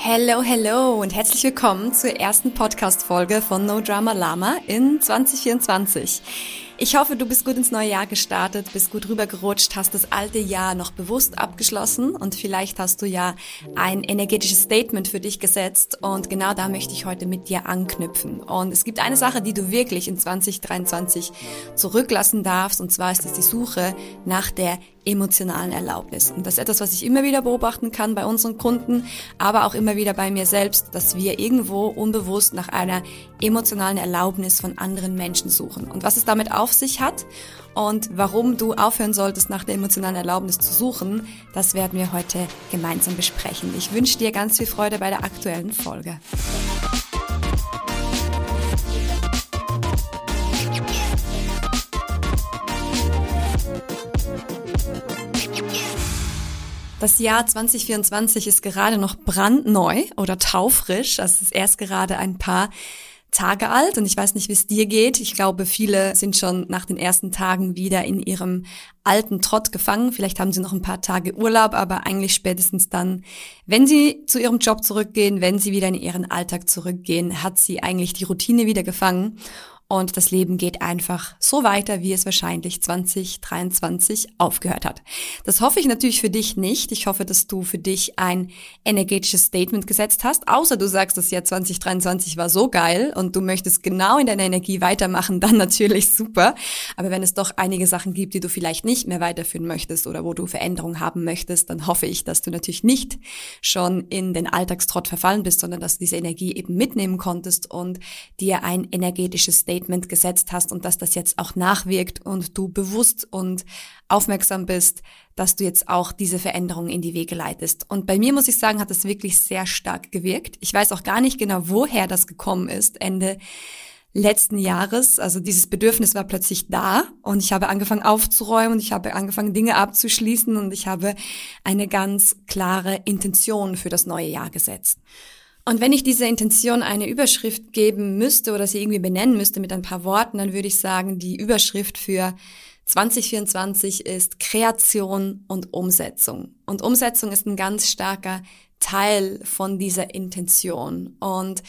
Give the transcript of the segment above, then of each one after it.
Hello, hello und herzlich willkommen zur ersten Podcast-Folge von No Drama Lama in 2024. Ich hoffe, du bist gut ins neue Jahr gestartet, bist gut rübergerutscht, hast das alte Jahr noch bewusst abgeschlossen und vielleicht hast du ja ein energetisches Statement für dich gesetzt und genau da möchte ich heute mit dir anknüpfen. Und es gibt eine Sache, die du wirklich in 2023 zurücklassen darfst und zwar ist es die Suche nach der emotionalen Erlaubnis. Und das ist etwas, was ich immer wieder beobachten kann bei unseren Kunden, aber auch immer wieder bei mir selbst, dass wir irgendwo unbewusst nach einer emotionalen Erlaubnis von anderen Menschen suchen. Und was es damit auf sich hat und warum du aufhören solltest, nach der emotionalen Erlaubnis zu suchen, das werden wir heute gemeinsam besprechen. Ich wünsche dir ganz viel Freude bei der aktuellen Folge. Das Jahr 2024 ist gerade noch brandneu oder taufrisch. Also es ist erst gerade ein paar Tage alt und ich weiß nicht, wie es dir geht. Ich glaube, viele sind schon nach den ersten Tagen wieder in ihrem alten Trott gefangen. Vielleicht haben sie noch ein paar Tage Urlaub, aber eigentlich spätestens dann, wenn sie zu ihrem Job zurückgehen, wenn sie wieder in ihren Alltag zurückgehen, hat sie eigentlich die Routine wieder gefangen und das Leben geht einfach so weiter, wie es wahrscheinlich 2023 aufgehört hat. Das hoffe ich natürlich für dich nicht. Ich hoffe, dass du für dich ein energetisches Statement gesetzt hast, außer du sagst, das Jahr 2023 war so geil und du möchtest genau in deiner Energie weitermachen, dann natürlich super. Aber wenn es doch einige Sachen gibt, die du vielleicht nicht mehr weiterführen möchtest oder wo du Veränderungen haben möchtest, dann hoffe ich, dass du natürlich nicht schon in den Alltagstrott verfallen bist, sondern dass du diese Energie eben mitnehmen konntest und dir ein energetisches Statement Statement gesetzt hast und dass das jetzt auch nachwirkt und du bewusst und aufmerksam bist, dass du jetzt auch diese Veränderungen in die Wege leitest. Und bei mir muss ich sagen, hat das wirklich sehr stark gewirkt. Ich weiß auch gar nicht genau, woher das gekommen ist, Ende letzten Jahres. Also dieses Bedürfnis war plötzlich da und ich habe angefangen aufzuräumen und ich habe angefangen Dinge abzuschließen und ich habe eine ganz klare Intention für das neue Jahr gesetzt. Und wenn ich dieser Intention eine Überschrift geben müsste oder sie irgendwie benennen müsste mit ein paar Worten, dann würde ich sagen, die Überschrift für 2024 ist Kreation und Umsetzung. Und Umsetzung ist ein ganz starker Teil von dieser Intention. Und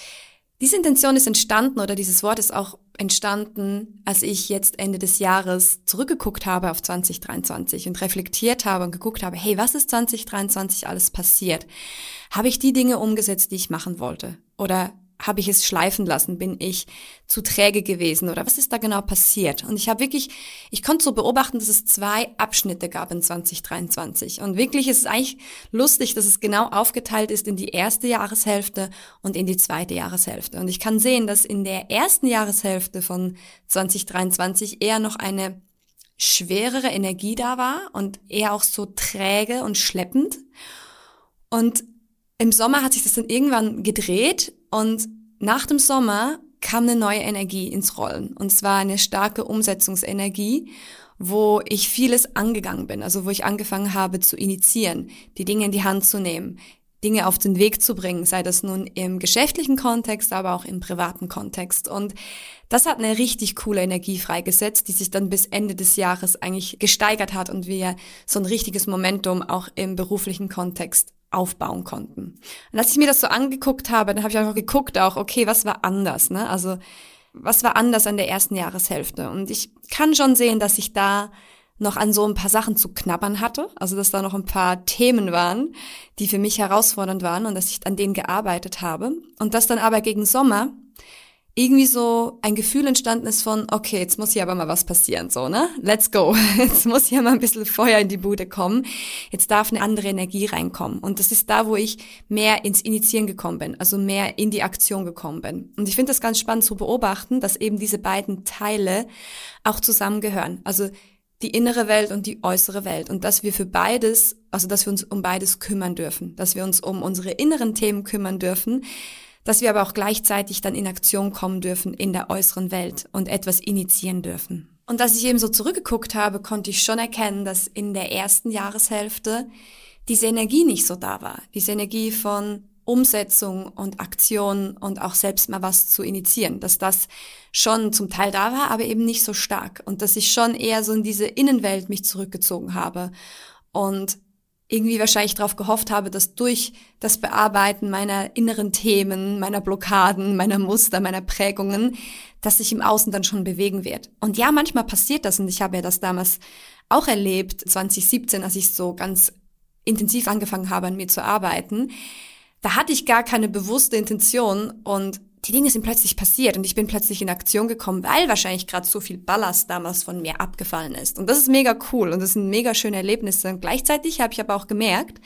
diese Intention ist entstanden oder dieses Wort ist auch entstanden, als ich jetzt Ende des Jahres zurückgeguckt habe auf 2023 und reflektiert habe und geguckt habe, hey, was ist 2023 alles passiert? Habe ich die Dinge umgesetzt, die ich machen wollte? Oder habe ich es schleifen lassen? Bin ich zu träge gewesen oder was ist da genau passiert? Und ich habe wirklich, ich konnte so beobachten, dass es zwei Abschnitte gab in 2023. Und wirklich ist es eigentlich lustig, dass es genau aufgeteilt ist in die erste Jahreshälfte und in die zweite Jahreshälfte. Und ich kann sehen, dass in der ersten Jahreshälfte von 2023 eher noch eine schwerere Energie da war und eher auch so träge und schleppend. Und im Sommer hat sich das dann irgendwann gedreht und nach dem Sommer kam eine neue Energie ins Rollen. Und zwar eine starke Umsetzungsenergie, wo ich vieles angegangen bin, also wo ich angefangen habe zu initiieren, die Dinge in die Hand zu nehmen, Dinge auf den Weg zu bringen, sei das nun im geschäftlichen Kontext, aber auch im privaten Kontext. Und das hat eine richtig coole Energie freigesetzt, die sich dann bis Ende des Jahres eigentlich gesteigert hat und wir so ein richtiges Momentum auch im beruflichen Kontext aufbauen konnten. Und als ich mir das so angeguckt habe, dann habe ich einfach geguckt auch, okay, was war anders, ne? Also was war anders an der ersten Jahreshälfte? Und ich kann schon sehen, dass ich da noch an so ein paar Sachen zu knabbern hatte, also dass da noch ein paar Themen waren, die für mich herausfordernd waren und dass ich an denen gearbeitet habe und dass dann aber gegen Sommer irgendwie so ein Gefühl entstanden ist von, okay, jetzt muss hier aber mal was passieren, so, ne? Let's go. Jetzt muss hier mal ein bisschen Feuer in die Bude kommen. Jetzt darf eine andere Energie reinkommen. Und das ist da, wo ich mehr ins Initiieren gekommen bin, also mehr in die Aktion gekommen bin. Und ich finde das ganz spannend zu beobachten, dass eben diese beiden Teile auch zusammengehören. Also die innere Welt und die äußere Welt. Und dass wir für beides, also dass wir uns um beides kümmern dürfen, dass wir uns um unsere inneren Themen kümmern dürfen, dass wir aber auch gleichzeitig dann in Aktion kommen dürfen in der äußeren Welt und etwas initiieren dürfen. Und als ich eben so zurückgeguckt habe, konnte ich schon erkennen, dass in der ersten Jahreshälfte diese Energie nicht so da war. Diese Energie von Umsetzung und Aktion und auch selbst mal was zu initiieren, dass das schon zum Teil da war, aber eben nicht so stark und dass ich schon eher so in diese Innenwelt mich zurückgezogen habe und irgendwie wahrscheinlich darauf gehofft habe, dass durch das Bearbeiten meiner inneren Themen, meiner Blockaden, meiner Muster, meiner Prägungen, dass sich im Außen dann schon bewegen wird. Und ja, manchmal passiert das und ich habe ja das damals auch erlebt, 2017, als ich so ganz intensiv angefangen habe, an mir zu arbeiten. Da hatte ich gar keine bewusste Intention und die Dinge sind plötzlich passiert und ich bin plötzlich in Aktion gekommen, weil wahrscheinlich gerade so viel Ballast damals von mir abgefallen ist. Und das ist mega cool und das sind mega schöne Erlebnisse. Und gleichzeitig habe ich aber auch gemerkt,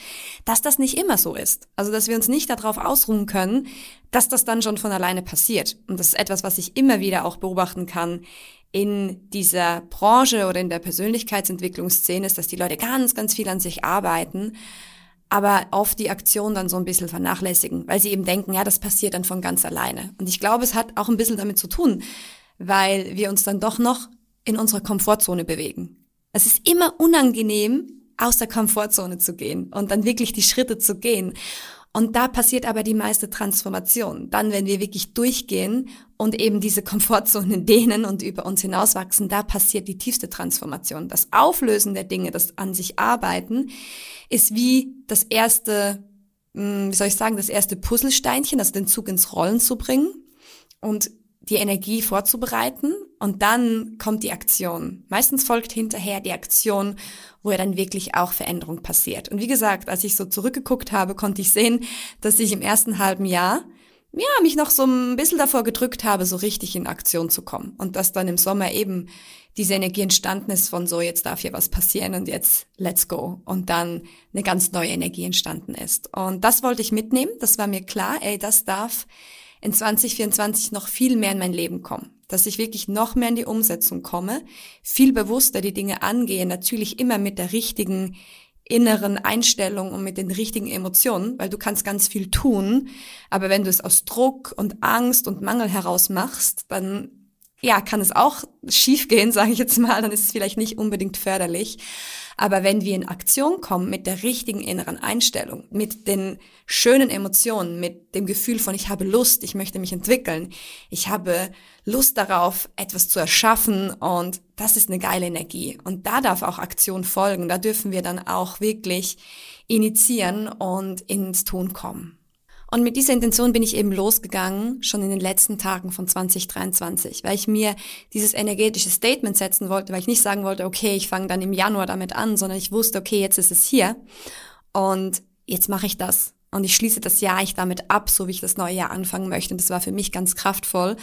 dass das nicht immer so ist. Also dass wir uns nicht darauf ausruhen können, dass das dann schon von alleine passiert. Und das ist etwas, was ich immer wieder auch beobachten kann in dieser Branche oder in der Persönlichkeitsentwicklungsszene, ist, dass die Leute ganz, ganz viel an sich arbeiten aber oft die Aktion dann so ein bisschen vernachlässigen, weil sie eben denken, ja, das passiert dann von ganz alleine. Und ich glaube, es hat auch ein bisschen damit zu tun, weil wir uns dann doch noch in unserer Komfortzone bewegen. Es ist immer unangenehm, aus der Komfortzone zu gehen und dann wirklich die Schritte zu gehen. Und da passiert aber die meiste Transformation. Dann, wenn wir wirklich durchgehen und eben diese Komfortzonen dehnen und über uns hinauswachsen, da passiert die tiefste Transformation. Das Auflösen der Dinge, das an sich arbeiten, ist wie das erste, hm, wie soll ich sagen, das erste Puzzlesteinchen, also den Zug ins Rollen zu bringen und die Energie vorzubereiten und dann kommt die Aktion. Meistens folgt hinterher die Aktion, wo ja dann wirklich auch Veränderung passiert. Und wie gesagt, als ich so zurückgeguckt habe, konnte ich sehen, dass ich im ersten halben Jahr ja, mich noch so ein bisschen davor gedrückt habe, so richtig in Aktion zu kommen. Und dass dann im Sommer eben diese Energie entstanden ist von so, jetzt darf hier was passieren und jetzt let's go. Und dann eine ganz neue Energie entstanden ist. Und das wollte ich mitnehmen. Das war mir klar, ey, das darf in 2024 noch viel mehr in mein Leben kommen. Dass ich wirklich noch mehr in die Umsetzung komme, viel bewusster die Dinge angehe, natürlich immer mit der richtigen inneren Einstellung und mit den richtigen Emotionen, weil du kannst ganz viel tun, aber wenn du es aus Druck und Angst und Mangel heraus machst, dann ja, kann es auch schief gehen, sage ich jetzt mal, dann ist es vielleicht nicht unbedingt förderlich. Aber wenn wir in Aktion kommen mit der richtigen inneren Einstellung, mit den schönen Emotionen, mit dem Gefühl von ich habe Lust, ich möchte mich entwickeln, ich habe Lust darauf, etwas zu erschaffen und das ist eine geile Energie. Und da darf auch Aktion folgen, da dürfen wir dann auch wirklich initiieren und ins Tun kommen. Und mit dieser Intention bin ich eben losgegangen, schon in den letzten Tagen von 2023, weil ich mir dieses energetische Statement setzen wollte, weil ich nicht sagen wollte, okay, ich fange dann im Januar damit an, sondern ich wusste, okay, jetzt ist es hier und jetzt mache ich das. Und ich schließe das Jahr ich damit ab, so wie ich das neue Jahr anfangen möchte. Und das war für mich ganz kraftvoll.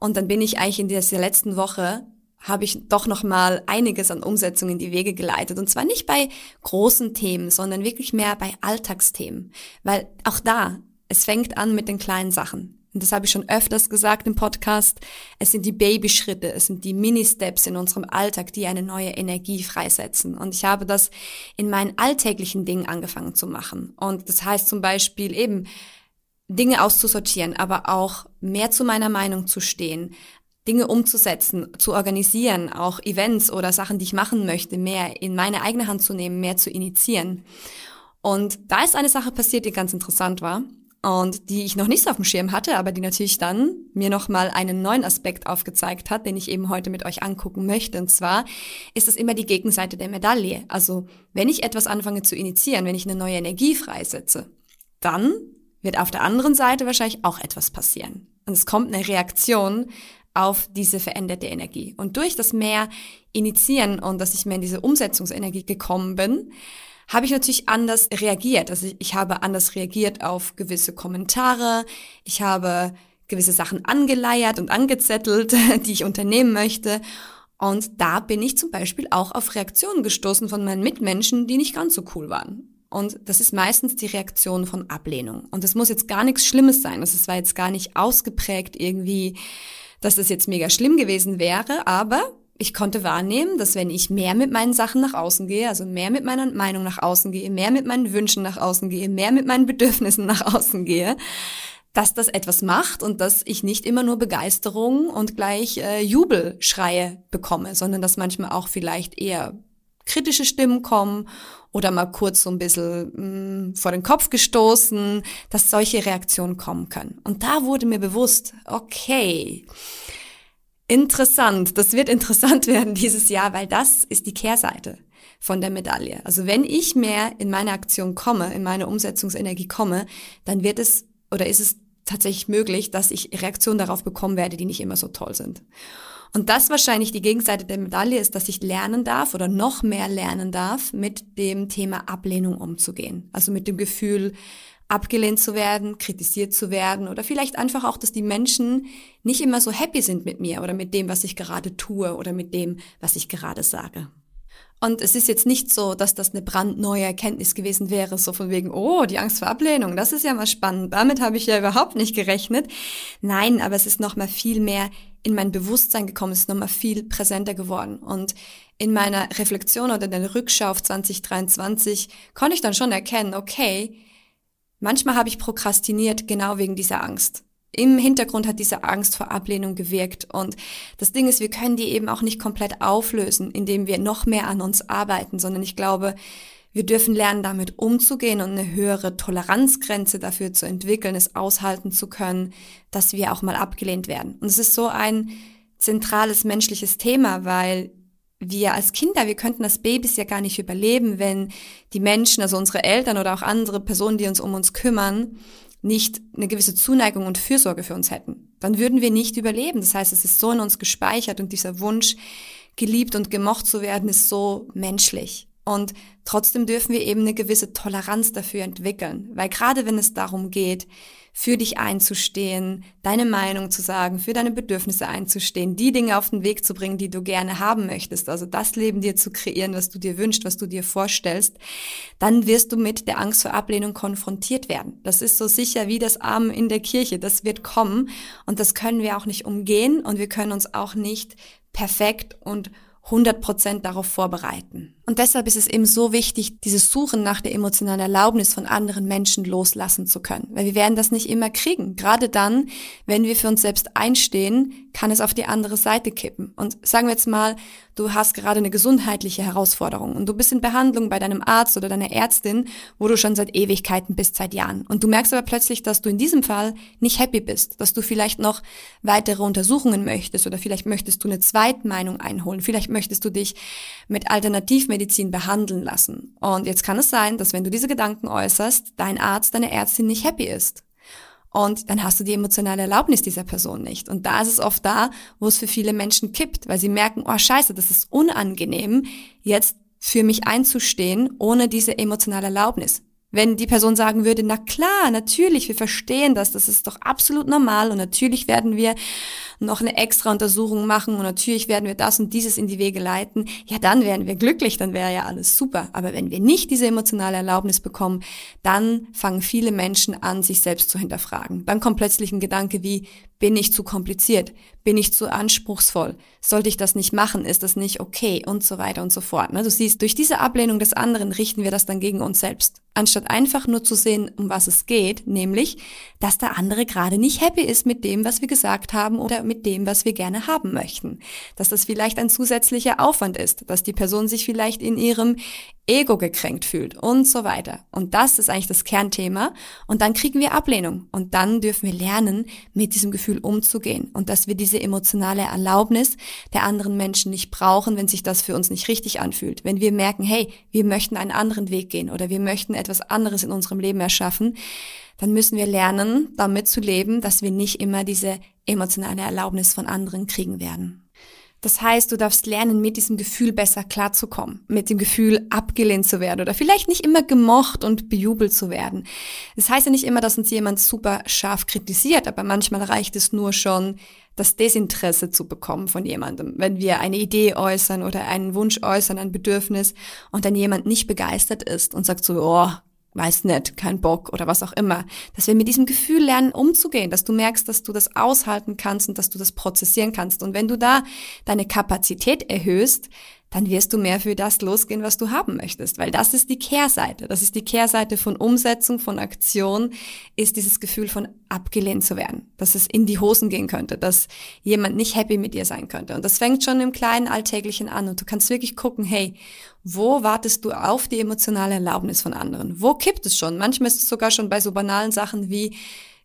Und dann bin ich eigentlich in dieser letzten Woche habe ich doch noch mal einiges an Umsetzung in die Wege geleitet und zwar nicht bei großen Themen, sondern wirklich mehr bei Alltagsthemen, weil auch da es fängt an mit den kleinen Sachen. Und das habe ich schon öfters gesagt im Podcast. Es sind die Babyschritte, es sind die Mini-Steps in unserem Alltag, die eine neue Energie freisetzen. Und ich habe das in meinen alltäglichen Dingen angefangen zu machen. Und das heißt zum Beispiel eben, Dinge auszusortieren, aber auch mehr zu meiner Meinung zu stehen, Dinge umzusetzen, zu organisieren, auch Events oder Sachen, die ich machen möchte, mehr in meine eigene Hand zu nehmen, mehr zu initiieren. Und da ist eine Sache passiert, die ganz interessant war und die ich noch nicht so auf dem Schirm hatte, aber die natürlich dann mir nochmal einen neuen Aspekt aufgezeigt hat, den ich eben heute mit euch angucken möchte. Und zwar ist das immer die Gegenseite der Medaille. Also wenn ich etwas anfange zu initiieren, wenn ich eine neue Energie freisetze, dann wird auf der anderen Seite wahrscheinlich auch etwas passieren. Und es kommt eine Reaktion auf diese veränderte Energie. Und durch das mehr Initiieren und dass ich mehr in diese Umsetzungsenergie gekommen bin, habe ich natürlich anders reagiert. Also ich habe anders reagiert auf gewisse Kommentare. Ich habe gewisse Sachen angeleiert und angezettelt, die ich unternehmen möchte. Und da bin ich zum Beispiel auch auf Reaktionen gestoßen von meinen Mitmenschen, die nicht ganz so cool waren. Und das ist meistens die Reaktion von Ablehnung. Und es muss jetzt gar nichts Schlimmes sein. Also es war jetzt gar nicht ausgeprägt irgendwie, dass das jetzt mega schlimm gewesen wäre, aber ich konnte wahrnehmen, dass wenn ich mehr mit meinen Sachen nach außen gehe, also mehr mit meiner Meinung nach außen gehe, mehr mit meinen Wünschen nach außen gehe, mehr mit meinen Bedürfnissen nach außen gehe, dass das etwas macht und dass ich nicht immer nur Begeisterung und gleich äh, Jubelschreie bekomme, sondern dass manchmal auch vielleicht eher kritische Stimmen kommen oder mal kurz so ein bisschen mh, mm, vor den Kopf gestoßen, dass solche Reaktionen kommen können. Und da wurde mir bewusst, okay, Interessant. Das wird interessant werden dieses Jahr, weil das ist die Kehrseite. von der Medaille. Also wenn ich mehr in meine Aktion komme, in meine Umsetzungsenergie komme, dann wird es oder ist es tatsächlich möglich, dass ich Reaktionen darauf bekommen werde, die nicht immer so toll sind. Und das wahrscheinlich die Gegenseite der Medaille ist, dass ich lernen darf oder noch mehr lernen darf, mit dem Thema Ablehnung umzugehen. Also mit dem Gefühl, abgelehnt zu werden, kritisiert zu werden oder vielleicht einfach auch, dass die Menschen nicht immer so happy sind mit mir oder mit dem, was ich gerade tue oder mit dem, was ich gerade sage. Und es ist jetzt nicht so, dass das eine brandneue Erkenntnis gewesen wäre, so von wegen, oh, die Angst vor Ablehnung, das ist ja mal spannend. Damit habe ich ja überhaupt nicht gerechnet. Nein, aber es ist noch mal viel mehr in mein Bewusstsein gekommen, es ist noch mal viel präsenter geworden. Und in meiner Reflexion oder in der Rückschau auf 2023 konnte ich dann schon erkennen, okay, manchmal habe ich prokrastiniert genau wegen dieser Angst im Hintergrund hat diese Angst vor Ablehnung gewirkt. Und das Ding ist, wir können die eben auch nicht komplett auflösen, indem wir noch mehr an uns arbeiten, sondern ich glaube, wir dürfen lernen, damit umzugehen und eine höhere Toleranzgrenze dafür zu entwickeln, es aushalten zu können, dass wir auch mal abgelehnt werden. Und es ist so ein zentrales menschliches Thema, weil wir als Kinder, wir könnten das Babys ja gar nicht überleben, wenn die Menschen, also unsere Eltern oder auch andere Personen, die uns um uns kümmern, nicht eine gewisse Zuneigung und Fürsorge für uns hätten. Dann würden wir nicht überleben. Das heißt, es ist so in uns gespeichert und dieser Wunsch, geliebt und gemocht zu werden, ist so menschlich. Und trotzdem dürfen wir eben eine gewisse Toleranz dafür entwickeln. Weil gerade wenn es darum geht, für dich einzustehen, deine Meinung zu sagen, für deine Bedürfnisse einzustehen, die Dinge auf den Weg zu bringen, die du gerne haben möchtest, also das Leben dir zu kreieren, was du dir wünschst, was du dir vorstellst, dann wirst du mit der Angst vor Ablehnung konfrontiert werden. Das ist so sicher wie das Arm in der Kirche, das wird kommen. Und das können wir auch nicht umgehen. Und wir können uns auch nicht perfekt und 100 Prozent darauf vorbereiten. Und deshalb ist es eben so wichtig, dieses Suchen nach der emotionalen Erlaubnis von anderen Menschen loslassen zu können. Weil wir werden das nicht immer kriegen. Gerade dann, wenn wir für uns selbst einstehen, kann es auf die andere Seite kippen. Und sagen wir jetzt mal, du hast gerade eine gesundheitliche Herausforderung und du bist in Behandlung bei deinem Arzt oder deiner Ärztin, wo du schon seit Ewigkeiten bist, seit Jahren. Und du merkst aber plötzlich, dass du in diesem Fall nicht happy bist, dass du vielleicht noch weitere Untersuchungen möchtest oder vielleicht möchtest du eine Zweitmeinung einholen, vielleicht möchtest du dich mit Alternativmedizin behandeln lassen. Und jetzt kann es sein, dass wenn du diese Gedanken äußerst, dein Arzt, deine Ärztin nicht happy ist. Und dann hast du die emotionale Erlaubnis dieser Person nicht. Und da ist es oft da, wo es für viele Menschen kippt, weil sie merken, oh scheiße, das ist unangenehm, jetzt für mich einzustehen, ohne diese emotionale Erlaubnis. Wenn die Person sagen würde, na klar, natürlich, wir verstehen das, das ist doch absolut normal und natürlich werden wir noch eine extra Untersuchung machen und natürlich werden wir das und dieses in die Wege leiten, ja, dann wären wir glücklich, dann wäre ja alles super. Aber wenn wir nicht diese emotionale Erlaubnis bekommen, dann fangen viele Menschen an, sich selbst zu hinterfragen. Dann kommt plötzlich ein Gedanke wie, bin ich zu kompliziert? Bin ich zu anspruchsvoll? Sollte ich das nicht machen? Ist das nicht okay? Und so weiter und so fort. Ne? Du siehst, durch diese Ablehnung des anderen richten wir das dann gegen uns selbst. Anstatt einfach nur zu sehen, um was es geht, nämlich, dass der andere gerade nicht happy ist mit dem, was wir gesagt haben oder mit dem, was wir gerne haben möchten. Dass das vielleicht ein zusätzlicher Aufwand ist, dass die Person sich vielleicht in ihrem Ego gekränkt fühlt und so weiter. Und das ist eigentlich das Kernthema. Und dann kriegen wir Ablehnung. Und dann dürfen wir lernen, mit diesem Gefühl umzugehen. Und dass wir diese emotionale Erlaubnis der anderen Menschen nicht brauchen, wenn sich das für uns nicht richtig anfühlt. Wenn wir merken, hey, wir möchten einen anderen Weg gehen oder wir möchten etwas anderes in unserem Leben erschaffen, dann müssen wir lernen, damit zu leben, dass wir nicht immer diese emotionale Erlaubnis von anderen kriegen werden. Das heißt, du darfst lernen, mit diesem Gefühl besser klarzukommen, mit dem Gefühl abgelehnt zu werden oder vielleicht nicht immer gemocht und bejubelt zu werden. Das heißt ja nicht immer, dass uns jemand super scharf kritisiert, aber manchmal reicht es nur schon, das Desinteresse zu bekommen von jemandem. Wenn wir eine Idee äußern oder einen Wunsch äußern, ein Bedürfnis und dann jemand nicht begeistert ist und sagt so, oh, weiß nicht, kein Bock oder was auch immer, dass wir mit diesem Gefühl lernen umzugehen, dass du merkst, dass du das aushalten kannst und dass du das prozessieren kannst. Und wenn du da deine Kapazität erhöhst, dann wirst du mehr für das losgehen, was du haben möchtest, weil das ist die Kehrseite. Das ist die Kehrseite von Umsetzung, von Aktion, ist dieses Gefühl von abgelehnt zu werden, dass es in die Hosen gehen könnte, dass jemand nicht happy mit dir sein könnte. Und das fängt schon im kleinen Alltäglichen an und du kannst wirklich gucken, hey, wo wartest du auf die emotionale Erlaubnis von anderen? Wo kippt es schon? Manchmal ist es sogar schon bei so banalen Sachen wie,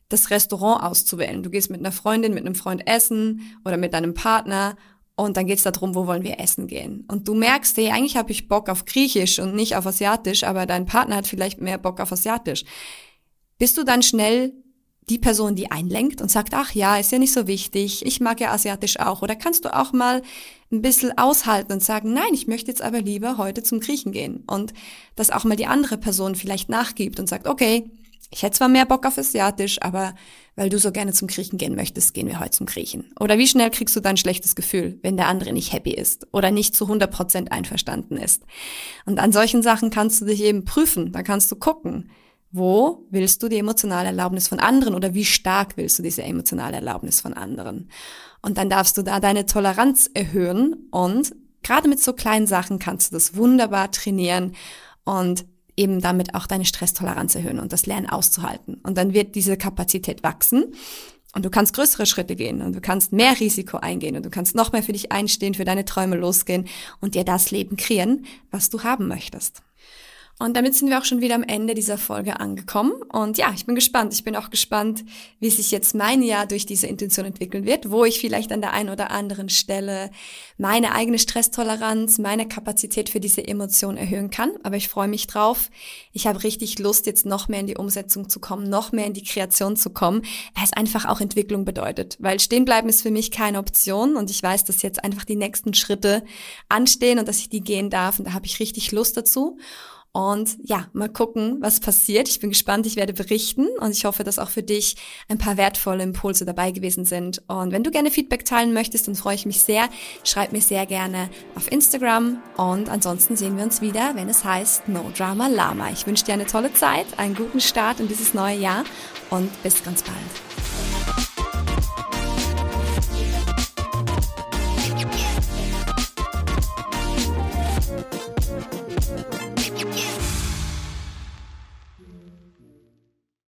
das Restaurant auszuwählen. Du gehst mit einer Freundin, mit einem Freund essen oder mit deinem Partner Und dann geht's darum, wo wollen wir essen gehen. Und du merkst, hey, eigentlich habe ich Bock auf Griechisch und nicht auf Asiatisch, aber dein Partner hat vielleicht mehr Bock auf Asiatisch. Bist du dann schnell die Person, die einlenkt und sagt, ach ja, ist ja nicht so wichtig, ich mag ja Asiatisch auch. Oder kannst du auch mal ein bisschen aushalten und sagen, nein, ich möchte jetzt aber lieber heute zum Griechen gehen. Und dass auch mal die andere Person vielleicht nachgibt und sagt, okay, ich hätte zwar mehr Bock auf Asiatisch, aber weil du so gerne zum Griechen gehen möchtest, gehen wir heute zum Griechen. Oder wie schnell kriegst du dein schlechtes Gefühl, wenn der andere nicht happy ist oder nicht zu 100 Prozent einverstanden ist. Und an solchen Sachen kannst du dich eben prüfen. Da kannst du gucken, wo willst du die emotionale Erlaubnis von anderen oder wie stark willst du diese emotionale Erlaubnis von anderen? Und dann darfst du da deine Toleranz erhöhen und gerade mit so kleinen Sachen kannst du das wunderbar trainieren und eben damit auch deine Stresstoleranz erhöhen und das Lernen auszuhalten. Und dann wird diese Kapazität wachsen und du kannst größere Schritte gehen und du kannst mehr Risiko eingehen und du kannst noch mehr für dich einstehen, für deine Träume losgehen und dir das Leben kreieren, was du haben möchtest. Und damit sind wir auch schon wieder am Ende dieser Folge angekommen. Und ja, ich bin gespannt. Ich bin auch gespannt, wie sich jetzt mein Jahr durch diese Intention entwickeln wird, wo ich vielleicht an der einen oder anderen Stelle meine eigene Stresstoleranz, meine Kapazität für diese Emotion erhöhen kann. Aber ich freue mich drauf. Ich habe richtig Lust, jetzt noch mehr in die Umsetzung zu kommen, noch mehr in die Kreation zu kommen, weil es einfach auch Entwicklung bedeutet. Weil stehen bleiben ist für mich keine Option und ich weiß, dass jetzt einfach die nächsten Schritte anstehen und dass ich die gehen darf und da habe ich richtig Lust dazu. Und ja, mal gucken, was passiert. Ich bin gespannt, ich werde berichten und ich hoffe, dass auch für dich ein paar wertvolle Impulse dabei gewesen sind. Und wenn du gerne Feedback teilen möchtest, dann freue ich mich sehr. Schreib mir sehr gerne auf Instagram und ansonsten sehen wir uns wieder, wenn es heißt No Drama Lama. Ich wünsche dir eine tolle Zeit, einen guten Start in dieses neue Jahr und bis ganz bald.